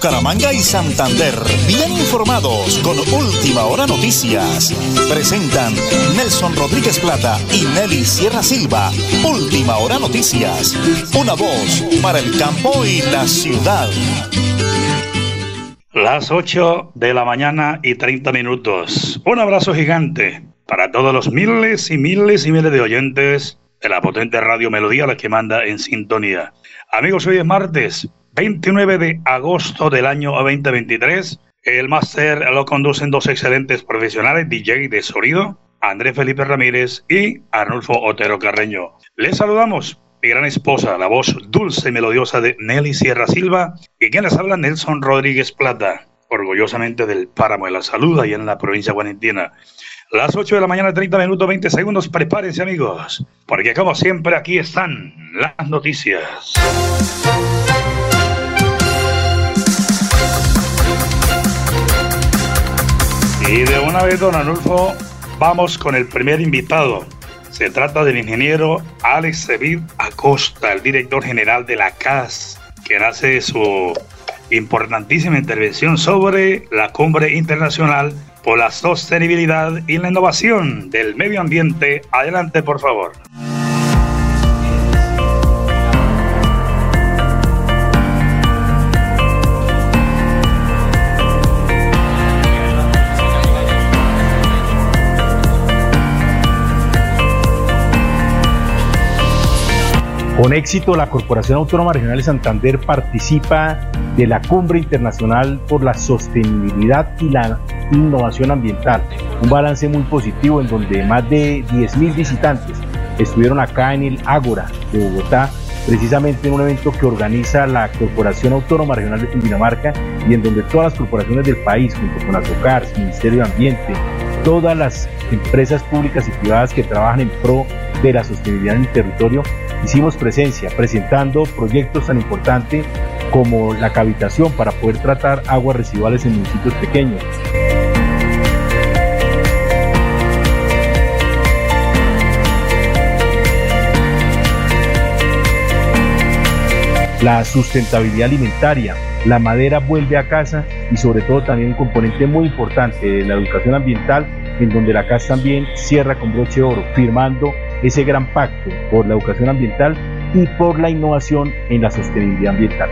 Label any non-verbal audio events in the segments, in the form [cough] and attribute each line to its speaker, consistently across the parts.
Speaker 1: Bucaramanga y Santander, bien informados con Última Hora Noticias. Presentan Nelson Rodríguez Plata y Nelly Sierra Silva. Última Hora Noticias. Una voz para el campo y la ciudad.
Speaker 2: Las 8 de la mañana y 30 minutos. Un abrazo gigante para todos los miles y miles y miles de oyentes de la potente radio Melodía, la que manda en sintonía. Amigos, hoy es martes 29 de agosto del año 2023. El máster lo conducen dos excelentes profesionales, DJ de sonido, Andrés Felipe Ramírez y Arnulfo Otero Carreño. Les saludamos, mi gran esposa, la voz dulce y melodiosa de Nelly Sierra Silva, y quien les habla Nelson Rodríguez Plata, orgullosamente del Páramo de la Salud, y en la provincia guarentina. Las 8 de la mañana, 30 minutos, 20 segundos. Prepárense, amigos, porque como siempre aquí están las noticias. Y de una vez, don Anulfo, vamos con el primer invitado. Se trata del ingeniero Alex David Acosta, el director general de la CAS, que hace su importantísima intervención sobre la cumbre internacional por la sostenibilidad y la innovación del medio ambiente. Adelante, por favor.
Speaker 3: Con éxito, la Corporación Autónoma Regional de Santander participa de la Cumbre Internacional por la Sostenibilidad y la Innovación Ambiental. Un balance muy positivo en donde más de 10.000 visitantes estuvieron acá en el Ágora de Bogotá, precisamente en un evento que organiza la Corporación Autónoma Regional de Cundinamarca y en donde todas las corporaciones del país, junto con ASOCAR, Ministerio de Ambiente, todas las empresas públicas y privadas que trabajan en pro de la sostenibilidad en el territorio, hicimos presencia presentando proyectos tan importantes como la cavitación para poder tratar aguas residuales en municipios pequeños. La sustentabilidad alimentaria, la madera vuelve a casa y sobre todo también un componente muy importante de la educación ambiental en donde la casa también cierra con broche de oro, firmando ese gran pacto por la educación ambiental y por la innovación en la sostenibilidad ambiental.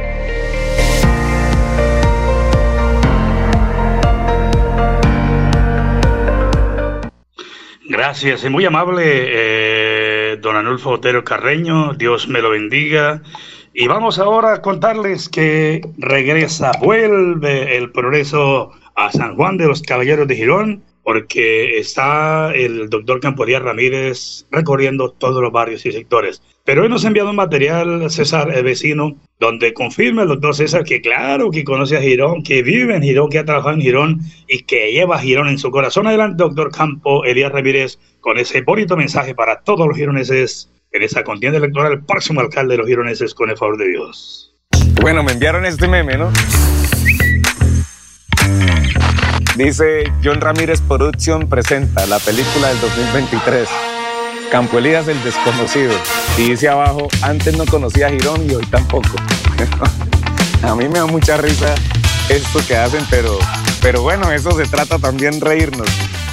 Speaker 2: Gracias, y muy amable, eh, don Anulfo Otero Carreño, Dios me lo bendiga. Y vamos ahora a contarles que regresa, vuelve el progreso a San Juan de los Caballeros de Girón porque está el doctor Campodía Ramírez recorriendo todos los barrios y sectores. Pero hoy nos ha enviado un material, César, el vecino, donde confirma el doctor César que claro que conoce a Girón, que vive en Girón, que ha trabajado en Girón y que lleva a Girón en su corazón. Adelante, doctor Campo Elías Ramírez, con ese bonito mensaje para todos los gironeses en esa contienda electoral, el próximo alcalde de los gironeses, con el favor de Dios.
Speaker 4: Bueno, me enviaron este meme, ¿no? Dice John Ramírez Production presenta la película del 2023. Campo Elías el desconocido. Y dice abajo, antes no conocía a Girón y hoy tampoco. [laughs] a mí me da mucha risa esto que hacen, pero, pero bueno, eso se trata también reírnos.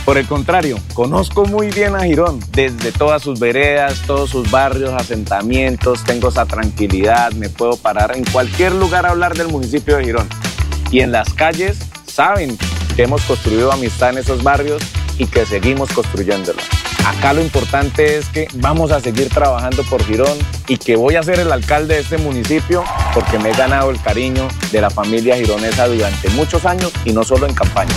Speaker 4: Por el contrario, conozco muy bien a Girón, desde todas sus veredas, todos sus barrios, asentamientos, tengo esa tranquilidad, me puedo parar en cualquier lugar a hablar del municipio de Girón. Y en las calles saben que hemos construido amistad en esos barrios y que seguimos construyéndolo. Acá lo importante es que vamos a seguir trabajando por Girón y que voy a ser el alcalde de este municipio porque me he ganado el cariño de la familia gironesa durante muchos años y no solo en campaña.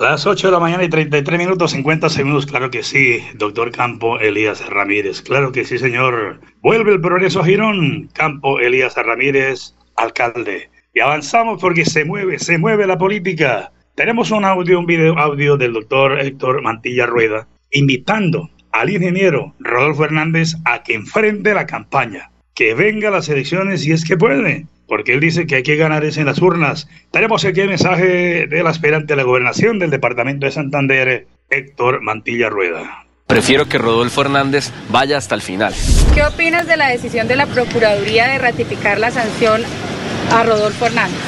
Speaker 2: Las 8 de la mañana y 33 minutos 50 segundos, claro que sí, doctor Campo Elías Ramírez, claro que sí, señor. Vuelve el progreso a Girón, Campo Elías Ramírez, alcalde. Y avanzamos porque se mueve, se mueve la política. Tenemos un audio, un video audio del doctor Héctor Mantilla Rueda, invitando al ingeniero Rodolfo Hernández a que enfrente la campaña, que venga a las elecciones si es que puede, porque él dice que hay que ganar es en las urnas. Tenemos aquí el mensaje del aspirante a la gobernación del departamento de Santander, Héctor Mantilla Rueda.
Speaker 5: Prefiero que Rodolfo Hernández vaya hasta el final.
Speaker 6: ¿Qué opinas de la decisión de la Procuraduría de ratificar la sanción a Rodolfo Hernández?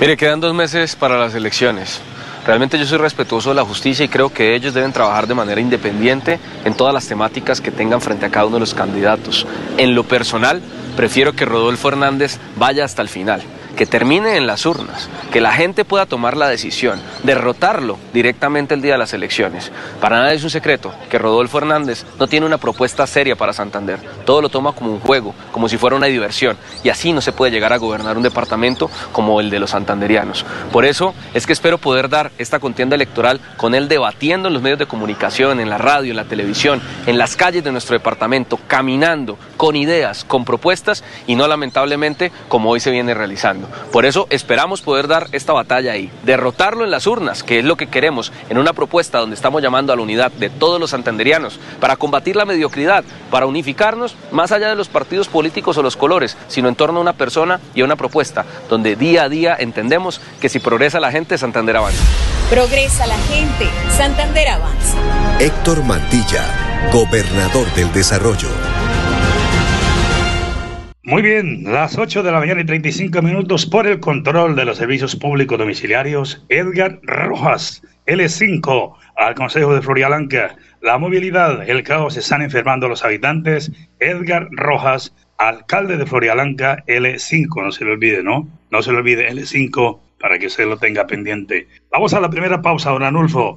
Speaker 5: Mire, quedan dos meses para las elecciones. Realmente yo soy respetuoso de la justicia y creo que ellos deben trabajar de manera independiente en todas las temáticas que tengan frente a cada uno de los candidatos. En lo personal, prefiero que Rodolfo Hernández vaya hasta el final que termine en las urnas, que la gente pueda tomar la decisión, derrotarlo directamente el día de las elecciones. Para nada es un secreto que Rodolfo Hernández no tiene una propuesta seria para Santander. Todo lo toma como un juego, como si fuera una diversión, y así no se puede llegar a gobernar un departamento como el de los santanderianos. Por eso es que espero poder dar esta contienda electoral con él debatiendo en los medios de comunicación, en la radio, en la televisión, en las calles de nuestro departamento, caminando, con ideas, con propuestas y no lamentablemente como hoy se viene realizando. Por eso esperamos poder dar esta batalla ahí, derrotarlo en las urnas, que es lo que queremos, en una propuesta donde estamos llamando a la unidad de todos los santanderianos para combatir la mediocridad, para unificarnos más allá de los partidos políticos o los colores, sino en torno a una persona y a una propuesta, donde día a día entendemos que si progresa la gente, Santander avanza.
Speaker 7: Progresa la gente, Santander avanza.
Speaker 8: Héctor Mantilla, gobernador del desarrollo.
Speaker 2: Muy bien, las 8 de la mañana y 35 minutos por el control de los servicios públicos domiciliarios, Edgar Rojas, L5, al Consejo de Florialanca. La movilidad, el caos, están enfermando los habitantes. Edgar Rojas, alcalde de Florialanca, L5, no se le olvide, ¿no? No se le olvide, L5, para que se lo tenga pendiente. Vamos a la primera pausa, don Anulfo.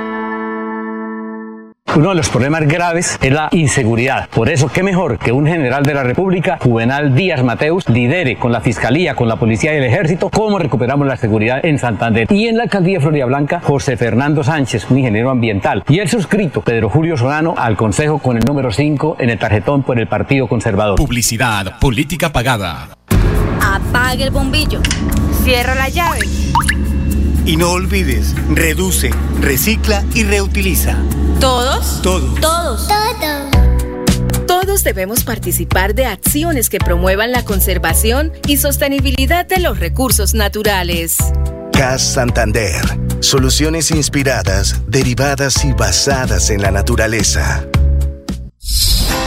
Speaker 9: Uno de los problemas graves es la inseguridad. Por eso, qué mejor que un general de la República, Juvenal Díaz Mateus, lidere con la Fiscalía, con la Policía y el Ejército cómo recuperamos la seguridad en Santander. Y en la alcaldía de Florida Blanca, José Fernando Sánchez, un ingeniero ambiental. Y el suscrito, Pedro Julio Solano, al Consejo con el número 5 en el tarjetón por el Partido Conservador.
Speaker 10: Publicidad, política pagada.
Speaker 11: Apague el bombillo. Cierra la llave.
Speaker 12: Y no olvides, reduce, recicla y reutiliza.
Speaker 11: ¿Todos?
Speaker 12: Todos.
Speaker 11: Todos.
Speaker 7: Todos. Todos debemos participar de acciones que promuevan la conservación y sostenibilidad de los recursos naturales.
Speaker 8: CAS Santander. Soluciones inspiradas, derivadas y basadas en la naturaleza.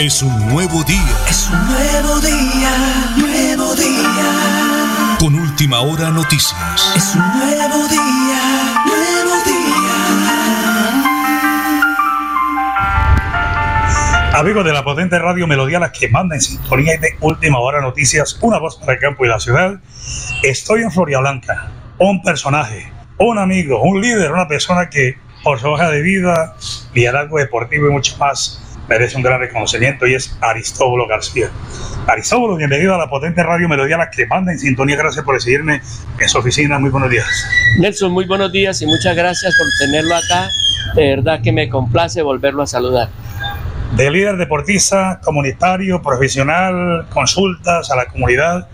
Speaker 10: Es un nuevo día.
Speaker 13: Es un nuevo día, nuevo día.
Speaker 10: Con última hora noticias.
Speaker 13: Es un nuevo día, nuevo día.
Speaker 2: Amigos de la potente radio Melodía, las que manda en sintonía de última hora noticias, una voz para el campo y la ciudad. Estoy en Floria Blanca, un personaje, un amigo, un líder, una persona que por su hoja de vida, liderazgo deportivo y mucho más merece un gran reconocimiento y es Aristóbulo García. Aristóbulo, bienvenido a la potente radio Melodía, la que manda en sintonía. Gracias por recibirme en su oficina. Muy buenos días.
Speaker 14: Nelson, muy buenos días y muchas gracias por tenerlo acá. De verdad que me complace volverlo a saludar.
Speaker 2: De líder deportista, comunitario, profesional, consultas a la comunidad,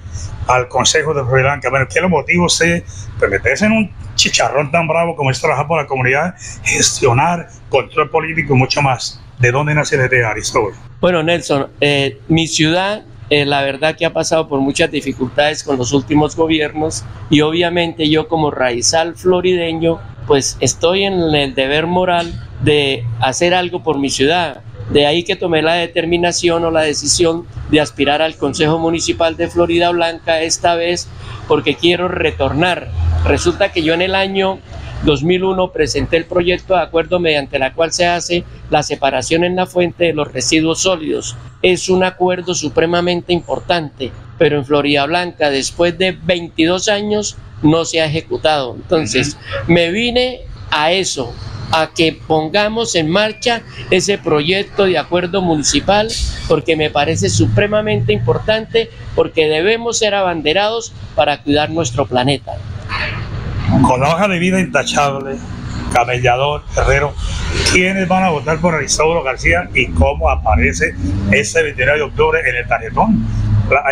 Speaker 2: al Consejo de Blanca. Bueno, ¿qué lo motiva usted pues meterse en un chicharrón tan bravo como es trabajar por la comunidad, gestionar control político y mucho más? ¿De dónde nace la idea, Aristóbulo?
Speaker 14: Bueno, Nelson, eh, mi ciudad, eh, la verdad que ha pasado por muchas dificultades con los últimos gobiernos y obviamente yo como raizal florideño, pues estoy en el deber moral de hacer algo por mi ciudad. De ahí que tomé la determinación o la decisión de aspirar al Consejo Municipal de Florida Blanca esta vez porque quiero retornar. Resulta que yo en el año 2001 presenté el proyecto de acuerdo mediante la cual se hace la separación en la fuente de los residuos sólidos. Es un acuerdo supremamente importante, pero en Florida Blanca después de 22 años no se ha ejecutado. Entonces, me vine a eso, a que pongamos en marcha ese proyecto de acuerdo municipal porque me parece supremamente importante porque debemos ser abanderados para cuidar nuestro planeta
Speaker 2: con la hoja de vida intachable, camellador, herrero, ¿quiénes van a votar por Aristóbulo García y cómo aparece ese 29 de octubre en el tarjetón?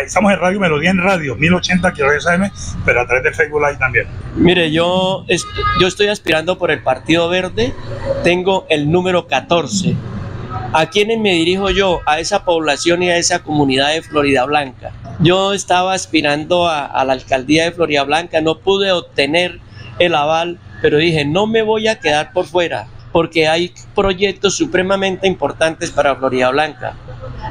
Speaker 2: Estamos en Radio Melodía en Radio, 1080 kHz, pero a través de Facebook Live también.
Speaker 14: Mire, yo, yo estoy aspirando por el Partido Verde, tengo el número 14. ¿A quiénes me dirijo yo? A esa población y a esa comunidad de Florida Blanca. Yo estaba aspirando a, a la alcaldía de Florida Blanca, no pude obtener el aval, pero dije, no me voy a quedar por fuera, porque hay proyectos supremamente importantes para Florida Blanca.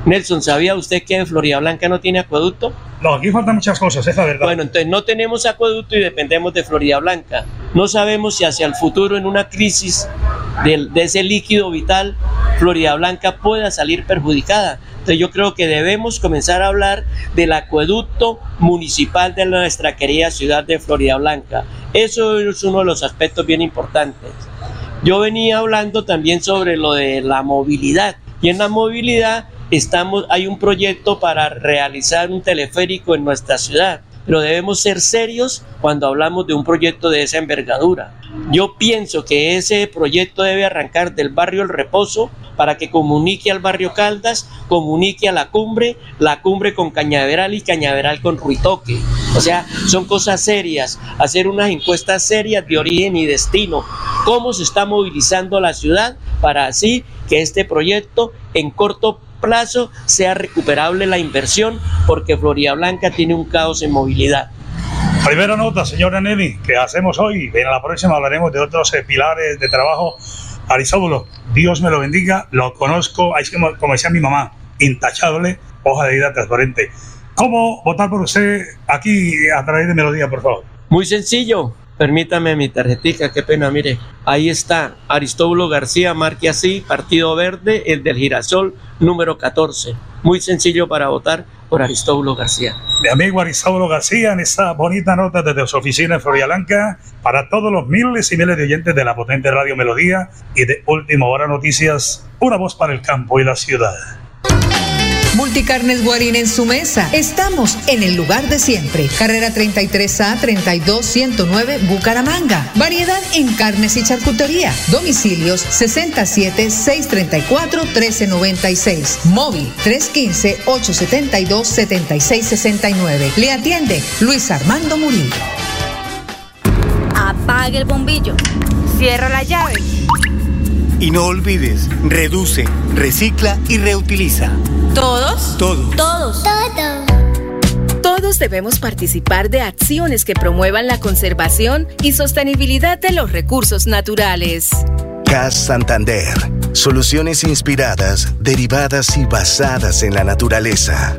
Speaker 14: Nelson, ¿sabía usted que Florida Blanca no tiene acueducto?
Speaker 2: No, aquí faltan muchas cosas, es la verdad.
Speaker 14: Bueno, entonces no tenemos acueducto y dependemos de Florida Blanca. No sabemos si hacia el futuro, en una crisis de, de ese líquido vital, Florida Blanca pueda salir perjudicada. Entonces yo creo que debemos comenzar a hablar del acueducto municipal de nuestra querida ciudad de Florida Blanca. Eso es uno de los aspectos bien importantes. Yo venía hablando también sobre lo de la movilidad y en la movilidad estamos hay un proyecto para realizar un teleférico en nuestra ciudad, pero debemos ser serios cuando hablamos de un proyecto de esa envergadura. Yo pienso que ese proyecto debe arrancar del barrio El Reposo para que comunique al barrio Caldas, comunique a la cumbre, la cumbre con Cañaveral y Cañaveral con Ruitoque. O sea, son cosas serias, hacer unas encuestas serias de origen y destino, cómo se está movilizando la ciudad para así que este proyecto en corto plazo sea recuperable la inversión porque Florida Blanca tiene un caos en movilidad.
Speaker 2: Primera nota, señora Nelly, que hacemos hoy. En la próxima hablaremos de otros eh, pilares de trabajo. Arisóbulo, Dios me lo bendiga, lo conozco, es como, como decía mi mamá, intachable, hoja de vida transparente. ¿Cómo votar por usted aquí a través de Melodía, por favor?
Speaker 14: Muy sencillo. Permítame mi tarjetita, qué pena, mire. Ahí está, Aristóbulo García, marque así, Partido Verde, el del Girasol, número 14. Muy sencillo para votar por Aristóbulo García.
Speaker 2: Mi amigo Aristóbulo García, en esta bonita nota desde su oficina en Florida Blanca, para todos los miles y miles de oyentes de la potente Radio Melodía y de Última Hora Noticias, una voz para el campo y la ciudad.
Speaker 15: Multicarnes Guarín en su mesa. Estamos en el lugar de siempre. Carrera 33A 32109 Bucaramanga. Variedad en carnes y charcutería. Domicilios 67 634 1396. Móvil 315 872 7669. Le atiende Luis Armando Murillo.
Speaker 11: Apague el bombillo. Cierra la llave.
Speaker 12: Y no olvides, reduce, recicla y reutiliza.
Speaker 11: ¿Todos?
Speaker 12: Todos.
Speaker 11: Todos.
Speaker 7: Todos. Todos debemos participar de acciones que promuevan la conservación y sostenibilidad de los recursos naturales.
Speaker 8: CAS Santander. Soluciones inspiradas, derivadas y basadas en la naturaleza.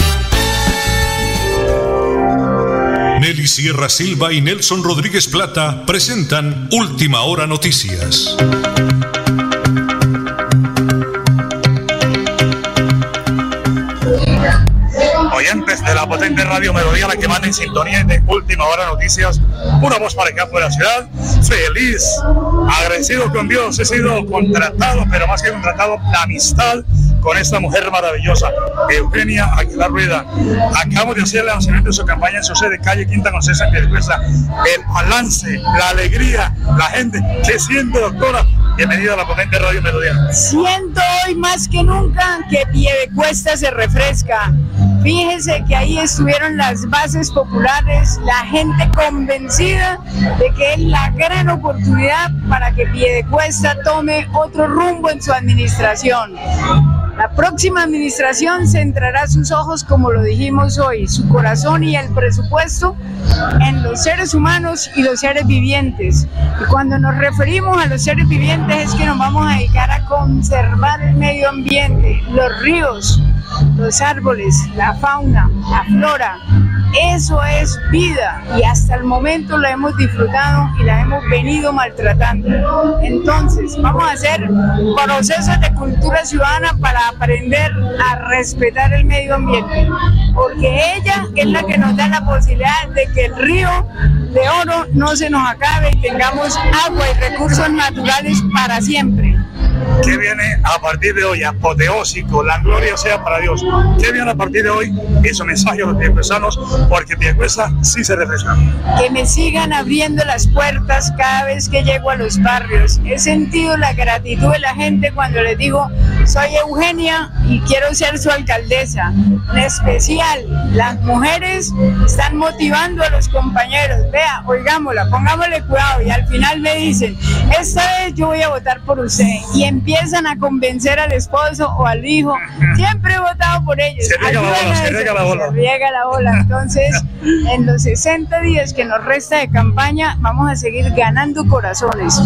Speaker 10: Nelly Sierra Silva y Nelson Rodríguez Plata presentan Última Hora Noticias.
Speaker 2: Oyentes de la potente radio Melodía, la que manda en sintonía de Última Hora Noticias, una voz para el campo de la ciudad, feliz, agradecido con Dios, he sido contratado, pero más que contratado, la amistad con esta mujer maravillosa, Eugenia Aguilar Rueda. Acabamos de hacer el lanzamiento de su campaña en su sede, calle Quinta con César Piedecuesta. El balance, la alegría, la gente. ¿Qué siente, doctora? Bienvenida a la potente Radio Melodía.
Speaker 16: Siento hoy más que nunca que Piedecuesta se refresca. Fíjense que ahí estuvieron las bases populares, la gente convencida de que es la gran oportunidad para que Piedecuesta tome otro rumbo en su administración. La próxima administración centrará sus ojos, como lo dijimos hoy, su corazón y el presupuesto en los seres humanos y los seres vivientes. Y cuando nos referimos a los seres vivientes es que nos vamos a dedicar a conservar el medio ambiente, los ríos, los árboles, la fauna, la flora. Eso es vida y hasta el momento la hemos disfrutado y la hemos venido maltratando. Entonces, vamos a hacer procesos de cultura ciudadana para aprender a respetar el medio ambiente, porque ella es la que nos da la posibilidad de que el río de oro no se nos acabe y tengamos agua y recursos naturales para siempre.
Speaker 2: ¿Qué viene a partir de hoy? Apoteósico, la gloria sea para Dios. ¿Qué viene a partir de hoy? Eso mensaje a los piecuezanos, porque Piecuesa sí se refresca.
Speaker 16: Que me sigan abriendo las puertas cada vez que llego a los barrios. He sentido la gratitud de la gente cuando les digo, Soy Eugenia y quiero ser su alcaldesa. En especial, las mujeres están motivando a los compañeros. Vea, oigámosla, pongámosle cuidado. Y al final me dicen, esta vez yo voy a votar por usted. Y empiezan a convencer al esposo o al hijo. Siempre he votado por ellos.
Speaker 2: Se riega la bola, se riega la bola.
Speaker 16: se riega la bola. Entonces, [laughs] en los 60 días que nos resta de campaña, vamos a seguir ganando corazones.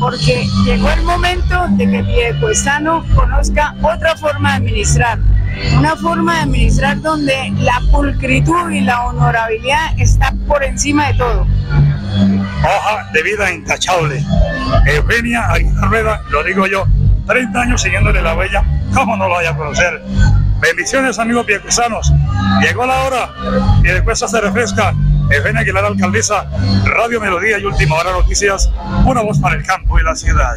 Speaker 16: Porque llegó el momento de que Piedecuestano conozca otra forma de administrar. Una forma de administrar donde la pulcritud y la honorabilidad está por encima de todo.
Speaker 2: Hoja de vida intachable. Eugenia Aguilar Rueda, lo digo yo, 30 años siguiéndole la huella, ¿cómo no lo vaya a conocer? Bendiciones amigos piecuezanos. Llegó la hora, Piedecuesta se refresca. Eugenia Aguilar, alcaldesa, Radio Melodía y Última Hora Noticias, una voz para el campo y la ciudad.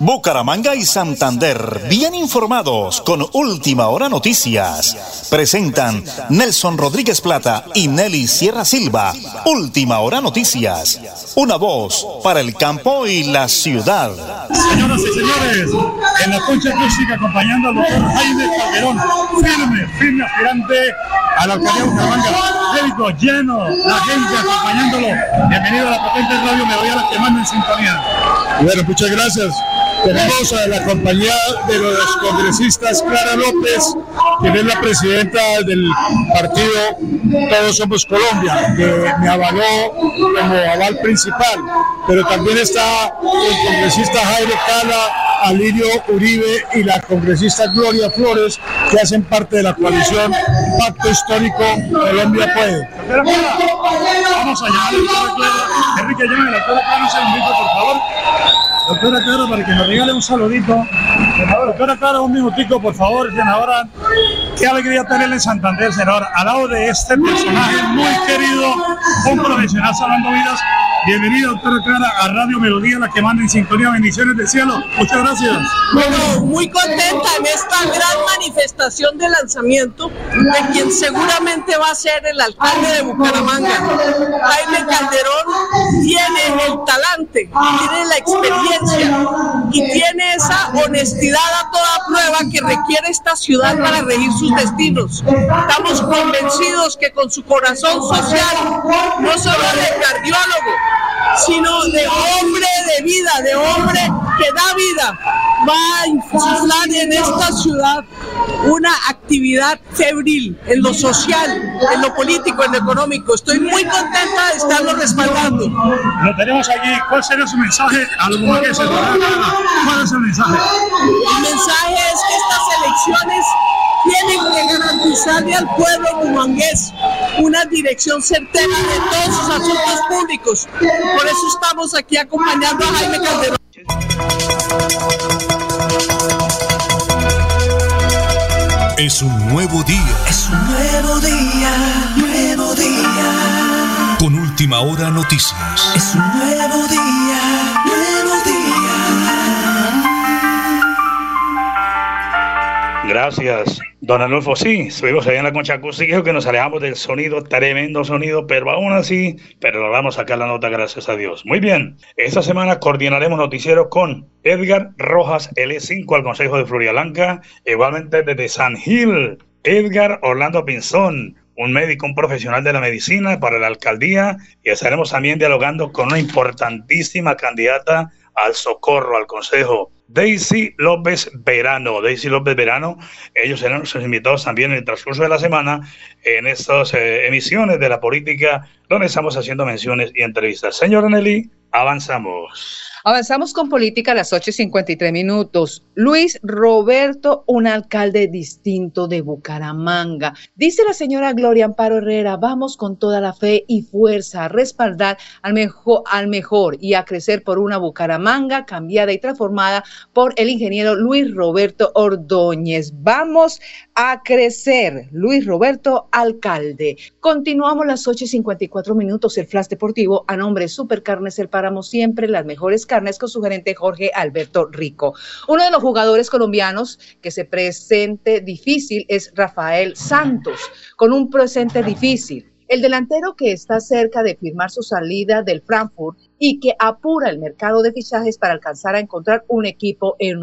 Speaker 1: Bucaramanga y Santander, bien informados con Última Hora Noticias. Presentan Nelson Rodríguez Plata y Nelly Sierra Silva. Última Hora Noticias. Una voz para el campo y la ciudad.
Speaker 2: Señoras y señores, en la concha acústica acompañando al doctor Jaime Calderón, firme, firme aspirante a la alcaldía de Bucaramanga. Médico lleno, la gente acompañándolo. Bienvenido a la potente radio Melodía, la que manda en sintonía.
Speaker 17: Bueno, muchas gracias. Tenemos a la compañía de los congresistas Clara López, quien es la presidenta del partido Todos Somos Colombia, que me avaló como aval principal. Pero también está el congresista Jaime Cala, Alirio Uribe y la congresista Gloria Flores, que hacen parte de la coalición Pacto Histórico Colombia Puede.
Speaker 2: Vamos allá. Enrique, llame la doctora un segundito, por favor. Doctora Clara, para que nos regale un saludito. Doctora Clara, un minutico, por favor, senadora. Qué alegría tenerla en Santander, senadora, al lado de este personaje muy querido, un profesional salvando vidas. Bienvenida, doctora Clara, a Radio Melodía, la que manda en sintonía. Bendiciones del cielo. Muchas gracias.
Speaker 18: Bueno, muy contenta en esta gran manifestación de lanzamiento de quien seguramente va a ser el alcalde de Bucaramanga. Jaime Calderón tiene el talante, tiene la experiencia y tiene esa honestidad a toda prueba que requiere esta ciudad para regir sus destinos. Estamos convencidos que con su corazón social, no solo de cardiólogo, sino de hombre de vida, de hombre que da vida, va a insuflar en esta ciudad una actividad febril en lo social, en lo político, en lo económico. Estoy muy contenta de estarlo respaldando.
Speaker 2: Lo tenemos aquí. ¿Cuál sería su mensaje a los mujeres? ¿Cuál es el mensaje?
Speaker 18: El mensaje es que estas elecciones tienen que garantizarle al pueblo bumangués una dirección certera de todos sus asuntos públicos. Por eso estamos aquí acompañando a Jaime Calderón.
Speaker 10: Es un nuevo día.
Speaker 13: Es un nuevo día, nuevo día.
Speaker 10: Con última hora noticias.
Speaker 13: Es un nuevo día, nuevo día.
Speaker 2: Gracias, don Anulfo. Sí, estuvimos ahí en la concha acústica que nos alejamos del sonido, tremendo sonido, pero aún así, pero logramos sacar la nota, gracias a Dios. Muy bien, esta semana coordinaremos noticiero con Edgar Rojas, L5 al Consejo de Florida igualmente desde San Gil, Edgar Orlando Pinzón, un médico, un profesional de la medicina para la alcaldía, y estaremos también dialogando con una importantísima candidata al socorro, al consejo. Daisy López Verano, Daisy López Verano, ellos serán nuestros invitados también en el transcurso de la semana en estas eh, emisiones de la política donde estamos haciendo menciones y entrevistas. Señora Nelly, avanzamos.
Speaker 19: Avanzamos con política a las 8.53 minutos. Luis Roberto, un alcalde distinto de Bucaramanga. Dice la señora Gloria Amparo Herrera, vamos con toda la fe y fuerza a respaldar al mejor, y a crecer por una Bucaramanga cambiada y transformada por el ingeniero Luis Roberto Ordóñez. Vamos a crecer. Luis Roberto, alcalde. Continuamos las 8.54 minutos, el flash deportivo a nombre de Supercarnes El Páramo, siempre las mejores carnes con su gerente Jorge Alberto Rico. Uno de los jugadores colombianos que se presente difícil es Rafael Santos, con un presente difícil. El delantero que está cerca de firmar su salida del Frankfurt
Speaker 15: y que apura el mercado de fichajes para alcanzar a encontrar un equipo en,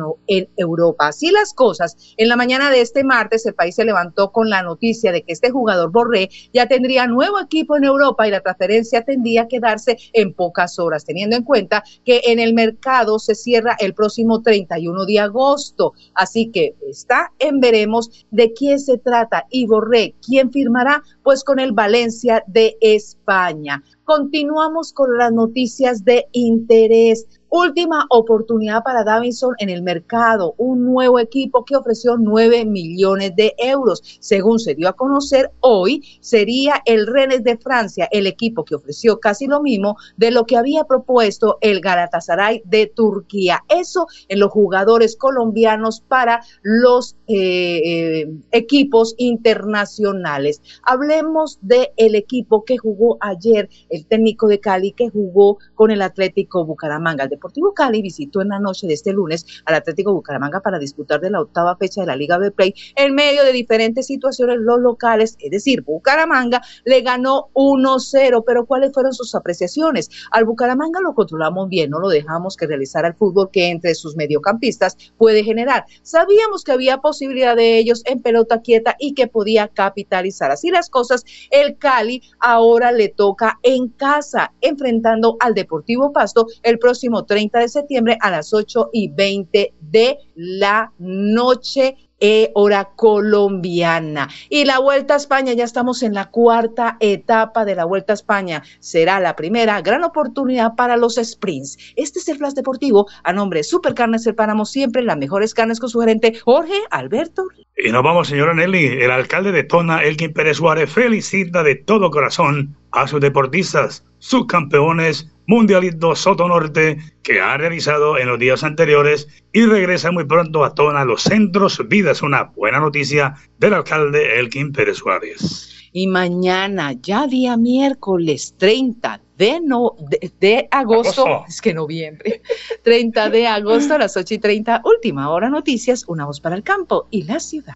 Speaker 15: Europa. Así las cosas, en la mañana de este martes el país se levantó con la noticia de que este jugador Borré ya tendría nuevo equipo en Europa y la transferencia tendría que darse en pocas horas, teniendo en cuenta que en el mercado se cierra el próximo 31 de agosto. Así que está en veremos de quién se trata y Borré, quién firmará, pues con el Valencia de España. Continuamos con las noticias de interés. Última oportunidad para Davinson en el mercado, un nuevo equipo que ofreció 9 millones de euros. Según se dio a conocer hoy, sería el Rennes de Francia, el equipo que ofreció casi lo mismo de lo que había propuesto el Galatasaray de Turquía. Eso en los jugadores colombianos para los eh, eh, equipos internacionales. Hablemos del el equipo que jugó ayer, el técnico de Cali que jugó con el Atlético Bucaramanga. Deportivo Cali visitó en la noche de este lunes al Atlético Bucaramanga para disputar de la octava fecha de la Liga B Play en medio de diferentes situaciones los locales, es decir, Bucaramanga le ganó 1-0, pero ¿cuáles fueron sus apreciaciones? Al Bucaramanga lo controlamos bien, no lo dejamos que realizara el fútbol que entre sus mediocampistas puede generar. Sabíamos que había posibilidad de ellos en pelota quieta y que podía capitalizar. Así las cosas, el Cali ahora le toca en casa, enfrentando al Deportivo Pasto el próximo 30 de septiembre a las 8 y 20 de la noche. E hora colombiana. Y la Vuelta a España, ya estamos en la cuarta etapa de la Vuelta a España. Será la primera gran oportunidad para los sprints. Este es el Flash Deportivo a nombre de Supercarnes El Páramo, siempre las mejores carnes con su gerente Jorge Alberto.
Speaker 2: Y nos vamos, señora Nelly. El alcalde de Tona, Elkin Pérez Suárez, felicita de todo corazón a sus deportistas, sus campeones Mundialito Soto Norte que ha realizado en los días anteriores y regresa muy pronto a Tona los centros vidas. Una buena noticia del alcalde Elkin Pérez Suárez.
Speaker 15: Y mañana, ya día miércoles 30 de, no, de, agosto, es que noviembre, 30 de agosto a las 8 y 30, última hora noticias, una voz para el campo y la ciudad.